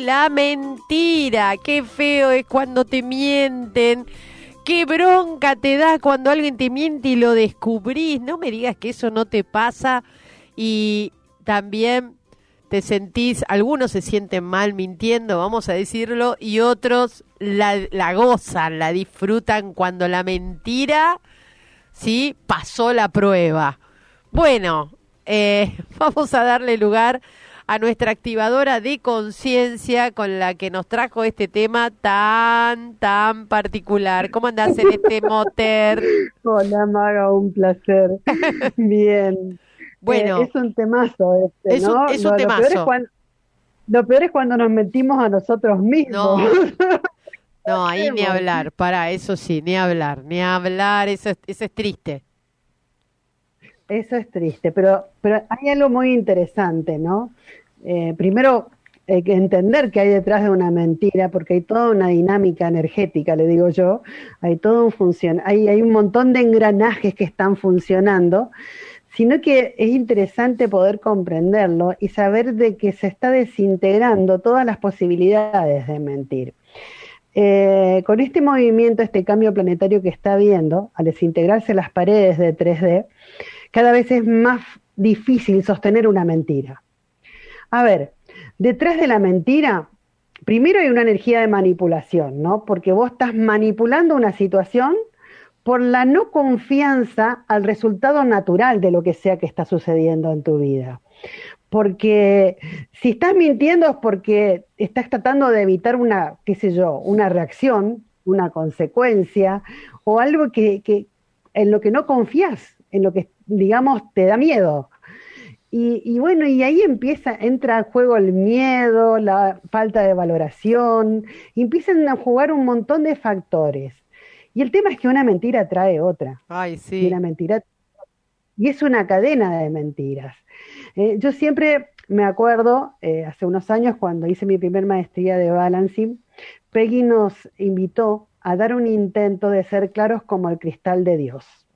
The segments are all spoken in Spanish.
La mentira. Qué feo es cuando te mienten. Qué bronca te da cuando alguien te miente y lo descubrís. No me digas que eso no te pasa y también te sentís, algunos se sienten mal mintiendo, vamos a decirlo, y otros la, la gozan, la disfrutan cuando la mentira, ¿sí? Pasó la prueba. Bueno, eh, vamos a darle lugar a nuestra activadora de conciencia con la que nos trajo este tema tan, tan particular. ¿Cómo andás en este moter? Hola, Maga, un placer. Bien. Bueno. Eh, es un temazo este, es Un, es un temazo. Lo peor es, cuando, lo peor es cuando nos metimos a nosotros mismos. No, ahí ni hablar, para, eso sí, ni hablar, ni hablar, eso, eso es triste. Eso es triste, pero, pero hay algo muy interesante, ¿no? Eh, primero, que entender que hay detrás de una mentira, porque hay toda una dinámica energética, le digo yo, hay todo un funcion hay, hay un montón de engranajes que están funcionando, sino que es interesante poder comprenderlo y saber de que se está desintegrando todas las posibilidades de mentir. Eh, con este movimiento, este cambio planetario que está habiendo, al desintegrarse las paredes de 3D, cada vez es más difícil sostener una mentira. A ver, detrás de la mentira, primero hay una energía de manipulación, ¿no? Porque vos estás manipulando una situación por la no confianza al resultado natural de lo que sea que está sucediendo en tu vida. Porque si estás mintiendo es porque estás tratando de evitar una, qué sé yo, una reacción, una consecuencia o algo que, que en lo que no confías, en lo que, digamos, te da miedo. Y, bueno, y ahí empieza, entra en juego el miedo, la falta de valoración, y empiezan a jugar un montón de factores. Y el tema es que una mentira trae otra. Ay, sí. Y una mentira. Y es una cadena de mentiras. Eh, yo siempre me acuerdo, eh, hace unos años, cuando hice mi primer maestría de balancing, Peggy nos invitó a dar un intento de ser claros como el cristal de Dios.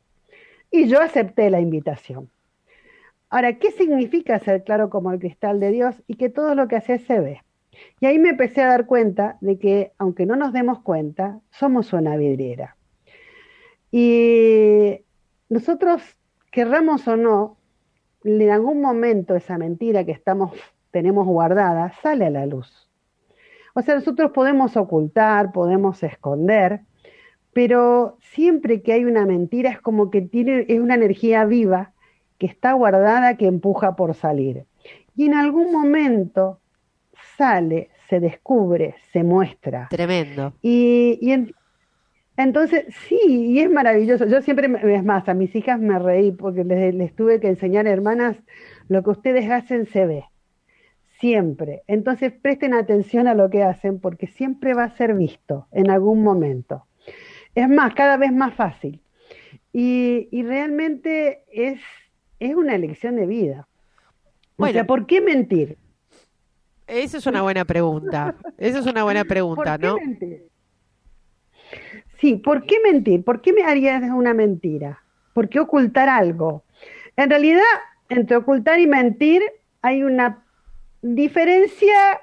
Y yo acepté la invitación. Ahora, ¿qué significa ser claro como el cristal de Dios y que todo lo que hace se ve? Y ahí me empecé a dar cuenta de que, aunque no nos demos cuenta, somos una vidriera. Y nosotros, querramos o no, en algún momento esa mentira que estamos, tenemos guardada sale a la luz. O sea, nosotros podemos ocultar, podemos esconder, pero siempre que hay una mentira es como que tiene, es una energía viva que está guardada que empuja por salir. Y en algún momento sale, se descubre, se muestra. Tremendo. Y, entonces, sí, y es maravilloso. Yo siempre, es más, a mis hijas me reí porque les, les tuve que enseñar, hermanas, lo que ustedes hacen se ve. Siempre. Entonces presten atención a lo que hacen porque siempre va a ser visto en algún momento. Es más, cada vez más fácil. Y, y realmente es, es una elección de vida. O sea, ¿por qué mentir? Esa es una buena pregunta. Esa es una buena pregunta, ¿no? Sí, ¿por qué mentir? ¿Por qué me harías una mentira? ¿Por qué ocultar algo? En realidad, entre ocultar y mentir hay una diferencia,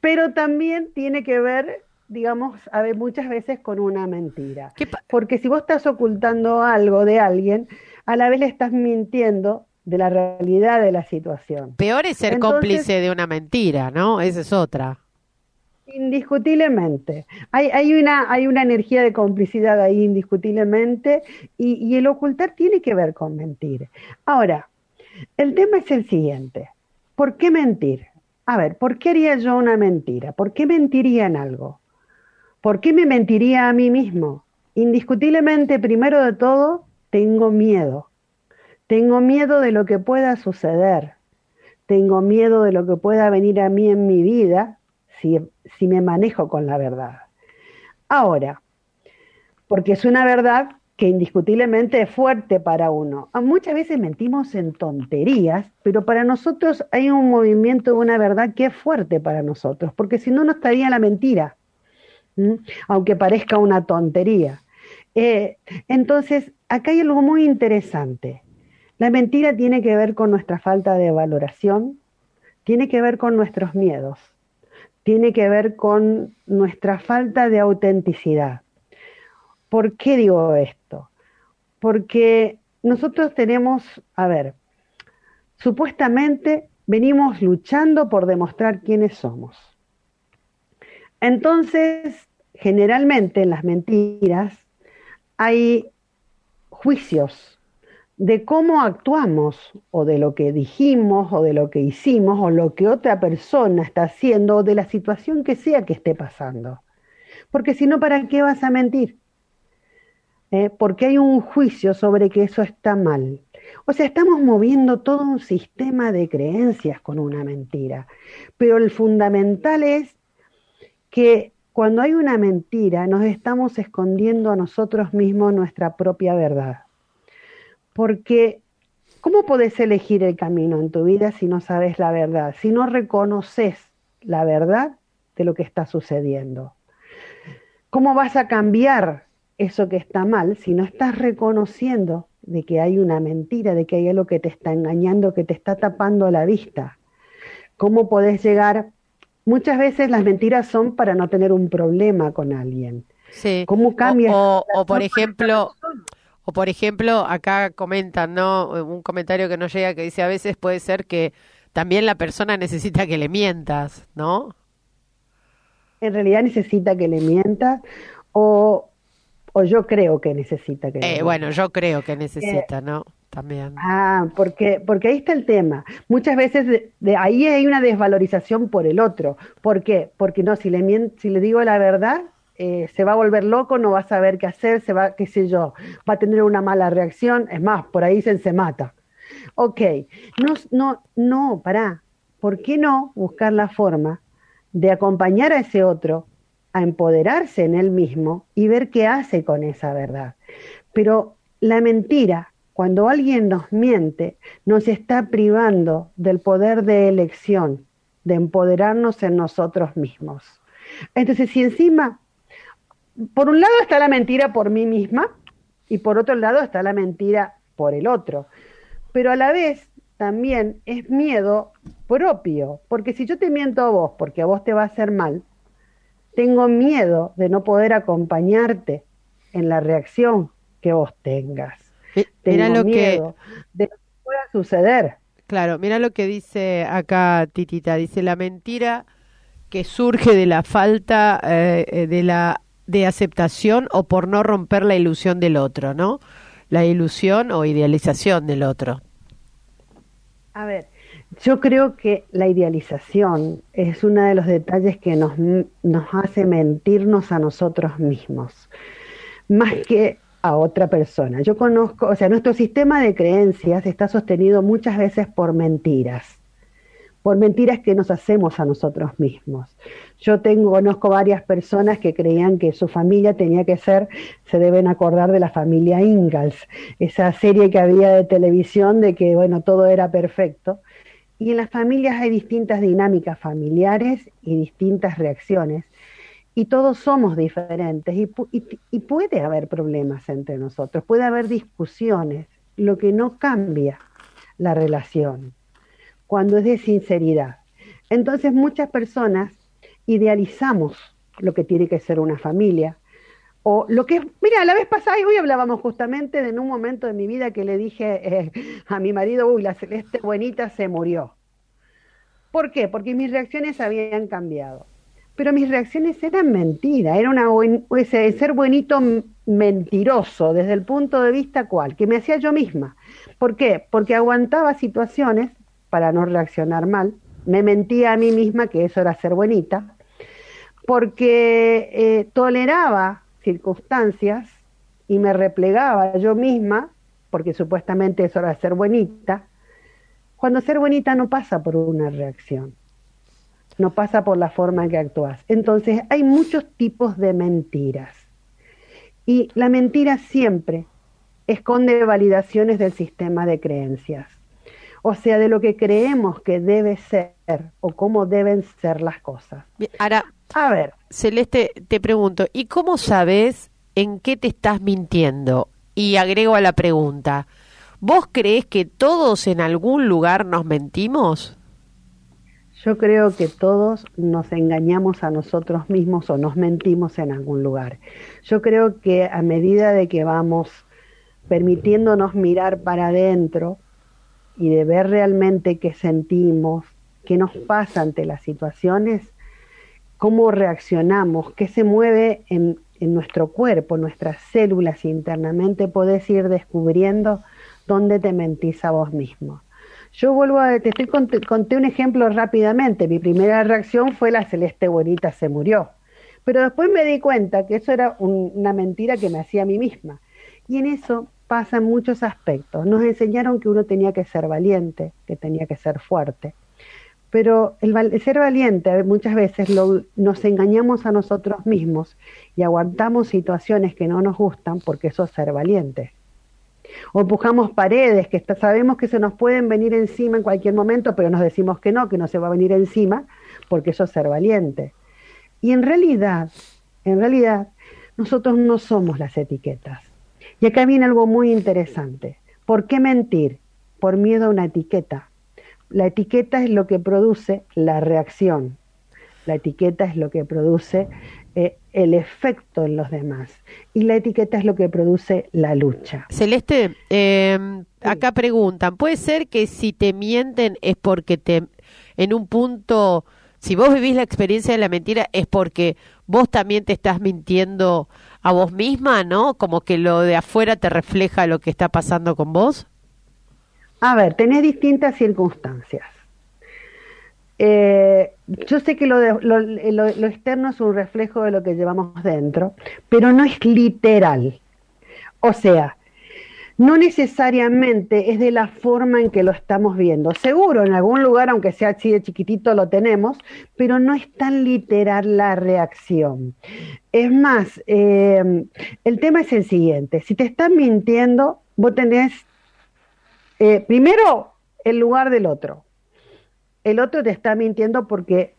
pero también tiene que ver, digamos, a ver, muchas veces con una mentira. Porque si vos estás ocultando algo de alguien, a la vez le estás mintiendo de la realidad de la situación. Peor es ser cómplice de una mentira, ¿no? Esa es otra. Indiscutiblemente. Hay, hay, una, hay una energía de complicidad ahí, indiscutiblemente, y, y el ocultar tiene que ver con mentir. Ahora, el tema es el siguiente. ¿Por qué mentir? A ver, ¿por qué haría yo una mentira? ¿Por qué mentiría en algo? ¿Por qué me mentiría a mí mismo? Indiscutiblemente, primero de todo, tengo miedo. Tengo miedo de lo que pueda suceder. tengo miedo de lo que pueda venir a mí en mi vida si, si me manejo con la verdad. Ahora, porque es una verdad que indiscutiblemente es fuerte para uno. Ah, muchas veces mentimos en tonterías, pero para nosotros hay un movimiento de una verdad que es fuerte para nosotros, porque si no, no estaría la mentira, aunque parezca una tontería. Eh, entonces, acá hay algo muy interesante. La mentira tiene que ver con nuestra falta de valoración, tiene que ver con nuestros miedos, tiene que ver con nuestra falta de autenticidad. ¿Por qué digo esto? Porque nosotros tenemos, a ver, supuestamente venimos luchando por demostrar quiénes somos. Entonces, generalmente en las mentiras hay juicios de cómo actuamos o de lo que dijimos o de lo que hicimos o lo que otra persona está haciendo o de la situación que sea que esté pasando. Porque si no, ¿para qué vas a mentir? ¿eh? porque hay un juicio sobre que eso está mal. O sea, estamos moviendo todo un sistema de creencias con una mentira, pero el fundamental es que cuando hay una mentira nos estamos escondiendo a nosotros mismos nuestra propia verdad. Porque, ¿cómo podés elegir el camino en tu vida si no sabes la verdad, si no reconoces la verdad de lo que está sucediendo? ¿Cómo vas a cambiar eso que está mal, si no estás reconociendo de que hay una mentira, de que hay algo que te está engañando, que te está tapando la vista. ¿Cómo podés llegar? Muchas veces las mentiras son para no tener un problema con alguien. Sí. ¿Cómo cambia? O, por ejemplo, o por ejemplo, acá comentan, ¿no? Un comentario que no llega que dice a veces puede ser que también la persona necesita que le mientas, ¿no? En realidad necesita que le mientas o o yo creo que necesita que... Eh, bueno, yo creo que necesita, ¿no? También. Ah, porque, porque ahí está el tema. Muchas veces de, ahí hay una desvalorización por el otro. ¿Por qué? Porque no, si le, si le digo la verdad, eh, se va a volver loco, no va a saber qué hacer, se va, qué sé yo, va a tener una mala reacción, es más, por ahí se, se mata. Ok, no, no, no, pará, ¿por qué no buscar la forma de acompañar a ese otro a empoderarse en él mismo y ver qué hace con esa verdad. Pero la mentira, cuando alguien nos miente, nos está privando del poder de elección, de empoderarnos en nosotros mismos. Entonces, si encima, por un lado está la mentira por mí misma y por otro lado está la mentira por el otro, pero a la vez también es miedo propio, porque si yo te miento a vos porque a vos te va a hacer mal, tengo miedo de no poder acompañarte en la reacción que vos tengas. Tengo lo miedo de lo que pueda suceder. Claro, mira lo que dice acá Titita, dice la mentira que surge de la falta eh, eh, de la de aceptación o por no romper la ilusión del otro, ¿no? La ilusión o idealización del otro. A ver, yo creo que la idealización es uno de los detalles que nos, nos hace mentirnos a nosotros mismos, más que a otra persona. Yo conozco, o sea, nuestro sistema de creencias está sostenido muchas veces por mentiras, por mentiras que nos hacemos a nosotros mismos. Yo tengo, conozco varias personas que creían que su familia tenía que ser, se deben acordar de la familia Ingalls, esa serie que había de televisión de que, bueno, todo era perfecto y en las familias hay distintas dinámicas familiares y distintas reacciones. Y todos somos diferentes y, puede haber problemas entre nosotros, puede haber discusiones, lo que no cambia la relación cuando es de sinceridad. Entonces muchas personas idealizamos lo que tiene que ser una familia, o lo que es, mira, la vez pasada y hoy hablábamos justamente de en un momento de mi vida que le dije eh, a mi marido, uy, la celeste buenita se murió. ¿Por qué? Porque mis reacciones habían cambiado. Pero mis reacciones eran mentiras, era una ese ser buenito mentiroso desde el punto de vista cual, que me hacía yo misma. ¿Por qué? Porque aguantaba situaciones para no reaccionar mal, me mentía a mí misma que eso era ser buenita, porque eh, toleraba circunstancias y me replegaba yo misma, porque supuestamente eso era ser bonita, cuando ser bonita no pasa por una reacción, no pasa por la forma en que actúas. Entonces hay muchos tipos de mentiras. Y la mentira siempre esconde validaciones del sistema de creencias, o sea, de lo que creemos que debe ser o cómo deben ser las cosas. Ahora, a ver, Celeste, te pregunto, ¿y cómo sabes en qué te estás mintiendo? Y agrego a la pregunta, ¿vos crees que todos en algún lugar nos mentimos? Yo creo que todos nos engañamos a nosotros mismos o nos mentimos en algún lugar. Yo creo que a medida de que vamos permitiéndonos mirar para adentro y de ver realmente qué sentimos, qué nos pasa ante las situaciones, cómo reaccionamos, qué se mueve en, nuestro cuerpo, nuestras células internamente, podés ir descubriendo dónde te mentís a vos mismo. Yo vuelvo a, te conté, un ejemplo rápidamente. Mi primera reacción fue la celeste bonita se murió. Pero después me di cuenta que eso era una mentira que me hacía a mí misma. Y en eso pasan muchos aspectos. Nos enseñaron que uno tenía que ser valiente, que tenía que ser fuerte. Pero el, ser valiente muchas veces nos engañamos a nosotros mismos y aguantamos situaciones que no nos gustan porque eso es ser valiente. O empujamos paredes que sabemos que se nos pueden venir encima en cualquier momento, pero nos decimos que no, que no se va a venir encima porque eso es ser valiente. Y en realidad, en realidad, nosotros no somos las etiquetas. Y acá viene algo muy interesante. ¿Por qué mentir? Por miedo a una etiqueta. La etiqueta es lo que produce la reacción. La etiqueta es lo que produce el efecto en los demás. Y la etiqueta es lo que produce la lucha. Celeste, em, acá preguntan, ¿puede ser que si te mienten es porque te, en un punto, si vos vivís la experiencia de la mentira, es porque vos también te estás mintiendo a vos misma, ¿no? Como que lo de afuera te refleja lo que está pasando con vos. A ver, tenés distintas circunstancias. Eh, yo sé que lo, lo, externo es un reflejo de lo que llevamos dentro, pero no es literal. O sea, no necesariamente es de la forma en que lo estamos viendo. Seguro, en algún lugar, aunque sea así de chiquitito, lo tenemos, pero no es tan literal la reacción. Es más, eh, el tema es el siguiente. Si te están mintiendo, vos tenés, eh, primero, el lugar del otro. El otro te está mintiendo porque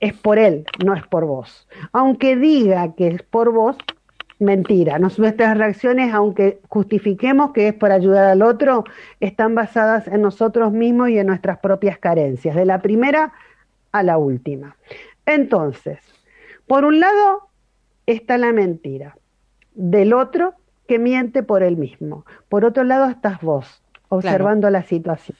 es por él, no es por vos. Aunque diga que es por vos, mentira. nuestras reacciones, aunque justifiquemos que es por ayudar al otro, están basadas en nosotros mismos y en nuestras propias carencias, de la primera a la última. Entonces, por un lado está la mentira, del otro que miente por él mismo. Por otro lado estás vos, observando la situación.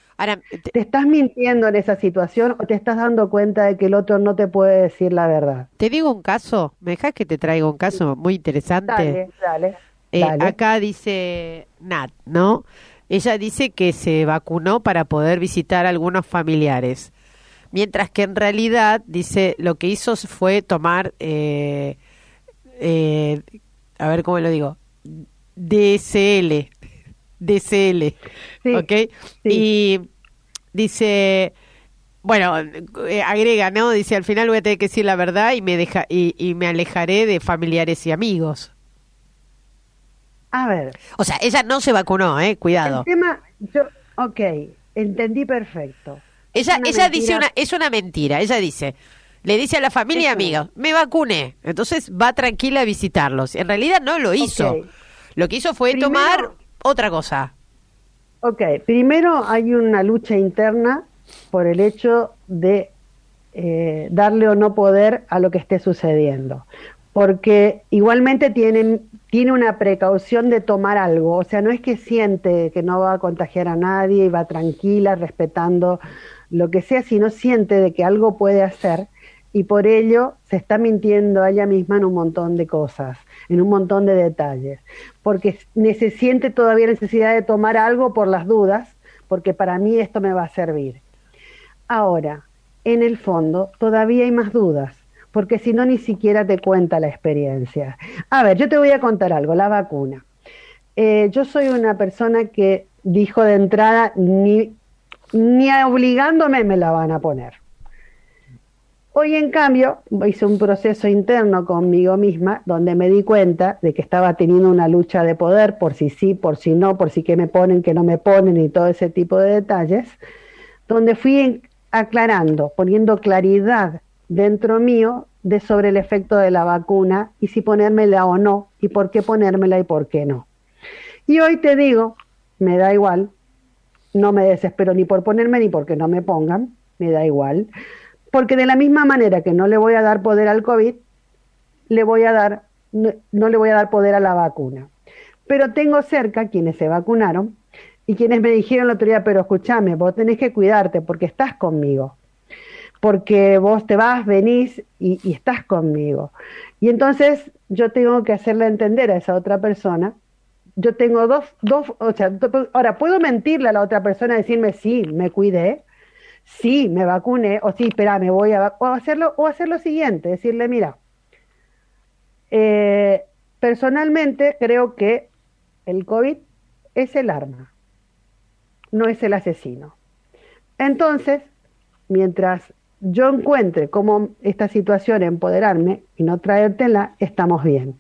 te... estás mintiendo en esa situación o te estás dando cuenta de que el otro no te puede decir la verdad? Te digo un caso, ¿me dejas que te traiga un caso muy interesante? Dale, dale. Eh, acá dice Nat, ¿no? Ella dice que se vacunó para poder visitar a algunos familiares, mientras que en realidad, dice, lo que hizo fue tomar, eh, eh, a ver cómo lo digo, DSL, DCL, ¿ok? Y dice, bueno, eh, agrega, ¿no? Dice, al final voy a tener que decir la verdad y me, deja, y, me alejaré de familiares y amigos. A ver. O sea, ella no se vacunó, ¿eh? Cuidado. El tema, yo, ok, entendí perfecto. Ella, ella dice una, es una mentira, ella dice, le dice a la familia y amigos, me vacuné, entonces va tranquila a visitarlos. En realidad no lo hizo. Lo que hizo fue tomar otra cosa. Ok, primero hay una lucha interna por el hecho de eh, darle o no poder a lo que esté sucediendo, porque igualmente tienen, tiene una precaución de tomar algo, o sea, no es que siente que no va a contagiar a nadie y va tranquila, respetando lo que sea, sino siente de que algo puede hacer y por ello se está mintiendo a ella misma en un montón de cosas, en un montón de detalles, porque se siente todavía necesidad de tomar algo por las dudas, porque para mí esto me va a servir. Ahora, en el fondo, todavía hay más dudas, porque si no, ni siquiera te cuenta la experiencia. A ver, yo te voy a contar algo, la vacuna. Eh, yo soy una persona que dijo de entrada, ni ni obligándome me la van a poner. Hoy, en cambio, hice un proceso interno conmigo misma donde me di cuenta de que estaba teniendo una lucha de poder por si sí, por si no, por si qué me ponen, qué no me ponen y todo ese tipo de detalles, donde fui aclarando, poniendo claridad dentro mío de sobre el efecto de la vacuna y si ponérmela o no y por qué ponérmela y por qué no. Y hoy te digo, me da igual, no me desespero ni por ponerme ni porque no me pongan, me da igual porque de la misma manera que no le voy a dar poder al COVID, le voy a dar, no, le voy a dar poder a la vacuna. Pero tengo cerca quienes se vacunaron y quienes me dijeron la día, pero escúchame, vos tenés que cuidarte porque estás conmigo, porque vos te vas, venís y, y estás conmigo. Y entonces yo tengo que hacerle entender a esa otra persona yo tengo dos, dos, o sea, ahora puedo mentirle a la otra persona, decirme sí, me cuidé, sí, me vacuné, o sí, espera, me voy a o hacerlo, o hacer lo siguiente, decirle, mira, eh, personalmente creo que el COVID es el arma, no es el asesino. Entonces, mientras yo encuentre cómo esta situación empoderarme y no traértela, estamos bien.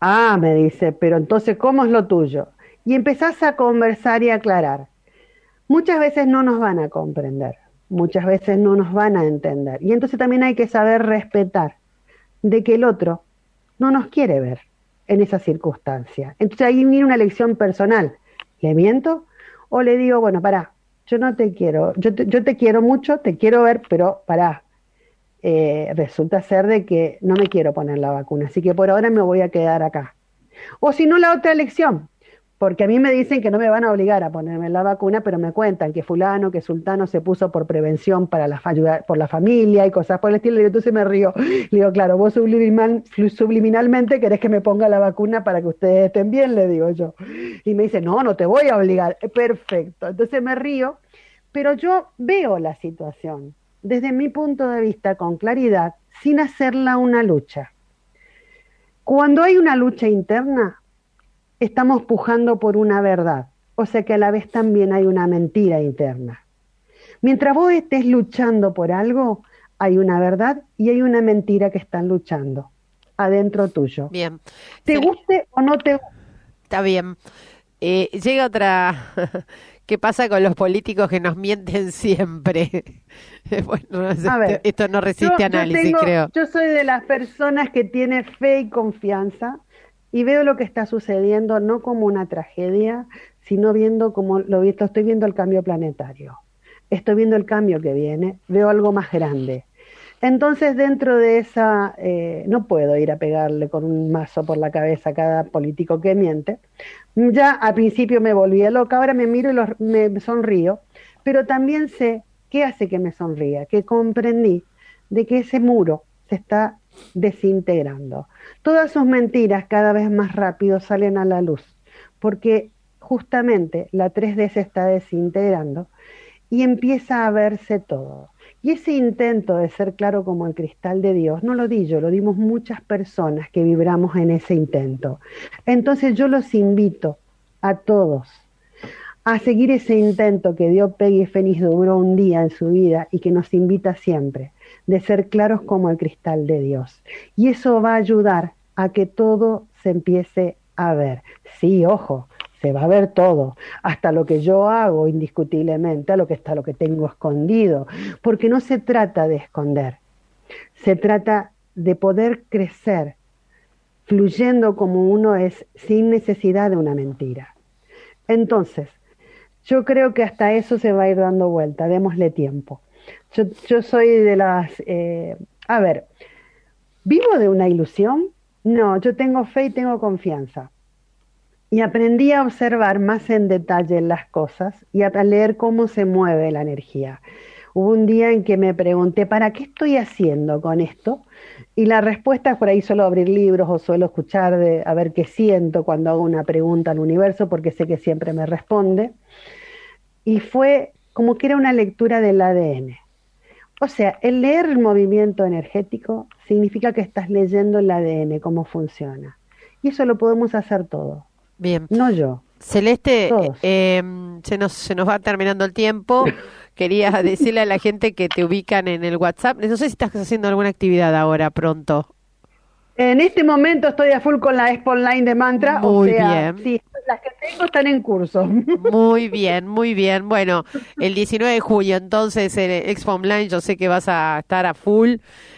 Ah, me dice, pero entonces, ¿cómo es lo tuyo? Y empezás a conversar y aclarar muchas veces no nos van a comprender, muchas veces no nos van a entender. Y entonces también hay que saber respetar de que el otro no nos quiere ver en esa circunstancia. Entonces ahí viene una lección personal. ¿Le miento? O le digo, bueno, pará, yo no te quiero, yo te, yo te quiero mucho, te quiero ver, pero pará, eh, resulta ser de que no me quiero poner la vacuna, así que por ahora me voy a quedar acá. O si no, la otra elección, porque a mí me dicen que no me van a obligar a ponerme la vacuna, pero me cuentan que fulano, que sultano se puso por prevención para la por la familia y cosas por el estilo, y entonces me río. Le digo, claro, vos subliminalmente querés que me ponga la vacuna para que ustedes estén bien, le digo yo. Y me dice, no, no te voy a obligar. Perfecto. Entonces me río, pero yo veo la situación desde mi punto de vista con claridad, sin hacerla una lucha. Cuando hay una lucha interna, estamos pujando por una verdad, o sea que a la vez también hay una mentira interna. Mientras vos estés luchando por algo, hay una verdad y hay una mentira que están luchando adentro tuyo. Bien. ¿Te guste o no te Está bien. Eh, llega otra. ¿Qué pasa con los políticos que nos mienten siempre? bueno, esto, no resiste análisis, creo. Yo soy de las personas que tiene fe y confianza y veo lo que está sucediendo no como una tragedia, sino viendo como lo, estoy viendo el cambio planetario. Estoy viendo el cambio que viene, veo algo más grande. Entonces, dentro de esa, eh, no puedo ir a pegarle con un mazo por la cabeza a cada político que miente. Ya al principio me volvía loca, ahora me miro y me sonrío, pero también sé qué hace que me sonría, que comprendí de que ese muro se está desintegrando. Todas sus mentiras cada vez más rápido salen a la luz, porque justamente la 3D se está desintegrando y empieza a verse todo. Y ese intento de ser claro como el cristal de Dios, no lo di yo, lo dimos muchas personas que vibramos en ese intento. Entonces yo los invito a todos a seguir ese intento que dio Peggy Fénix duró un día en su vida y que nos invita siempre, de ser claros como el cristal de Dios. Y eso va a ayudar a que todo se empiece a ver. Sí, ojo, se va a ver todo, hasta lo que yo hago indiscutiblemente, a lo que está lo que tengo escondido, porque no se trata de esconder, se trata de poder crecer fluyendo como uno es sin necesidad de una mentira. Entonces, yo creo que hasta eso se va a ir dando vuelta, démosle tiempo. Yo, yo soy de las... Eh, a ver, ¿vivo de una ilusión? No, yo tengo fe y tengo confianza. Y aprendí a observar más en detalle las cosas y a leer cómo se mueve la energía. Hubo un día en que me pregunté, ¿para qué estoy haciendo con esto? Y la respuesta es por ahí suelo abrir libros o suelo escuchar de, a ver qué siento cuando hago una pregunta al universo, porque sé que siempre me responde. Y fue como que era una lectura del ADN. O sea, el leer el movimiento energético significa que estás leyendo el ADN, cómo funciona. Y eso lo podemos hacer todo. Bien. No yo. Celeste, Todos. eh, se, nos, se nos va terminando el tiempo. Quería decirle a la gente que te ubican en el WhatsApp. No sé si estás haciendo alguna actividad ahora pronto. En este momento estoy a full con la Expo Online de Mantra, Muy o sea, bien. sí, las que tengo están en curso. Muy bien, muy bien. Bueno, el 19 de julio, entonces, en Expo Online, yo sé que vas a estar a full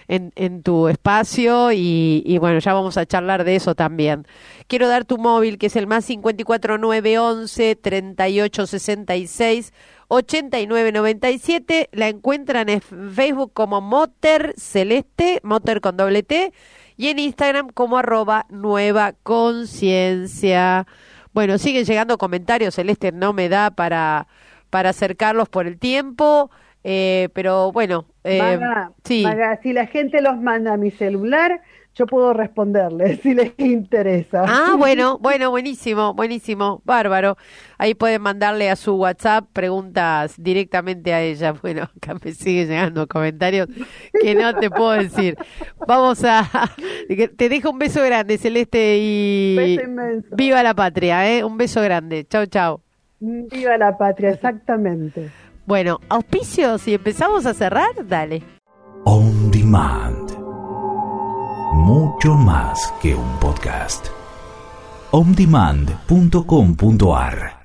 en, en tu espacio y, y bueno, ya vamos a charlar de eso también. Quiero dar tu móvil, que es el más 54911 3866 8997. La encuentran en Facebook como Moter Celeste, Moter con doble T, y en Instagram como arroba nueva conciencia. Bueno, siguen llegando comentarios, Celeste no me da para, para acercarlos por el tiempo, eh, pero bueno, eh, sí. Si la gente los manda a mi celular, yo puedo responderles si les interesa. Ah, bueno, bueno, buenísimo, buenísimo, bárbaro. Ahí pueden mandarle a su WhatsApp preguntas directamente a ella. Bueno, acá me sigue llegando comentarios que no te puedo decir. Vamos a... Te dejo un beso grande, Celeste, y... Beso inmenso. Viva la patria, ¿eh? Un beso grande. Chau, chau. Viva la patria, exactamente. Bueno, auspicios y empezamos a cerrar, dale. On Demand. Mucho más que un podcast. ondemand.com.ar